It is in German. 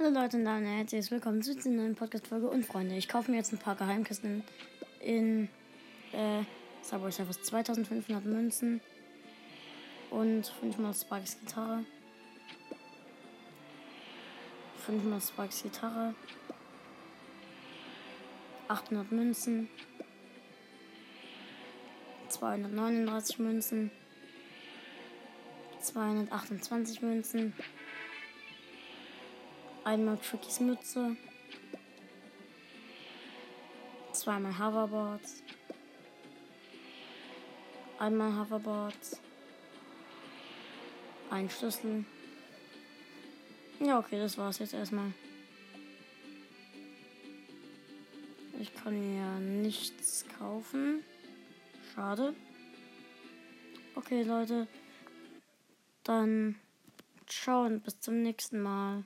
Hallo Leute und dann herzlich willkommen zu dieser neuen Podcast-Folge und Freunde. Ich kaufe mir jetzt ein paar Geheimkisten in äh, Subway Surfers 2500 Münzen und 500 Sparks Gitarre. 500 Sparks Gitarre. 800 Münzen. 239 Münzen. 228 Münzen. Einmal Trickys Mütze. Zweimal Hoverboards. Einmal Hoverboards. Ein Schlüssel. Ja, okay, das war's jetzt erstmal. Ich kann mir nichts kaufen. Schade. Okay, Leute. Dann ciao und bis zum nächsten Mal.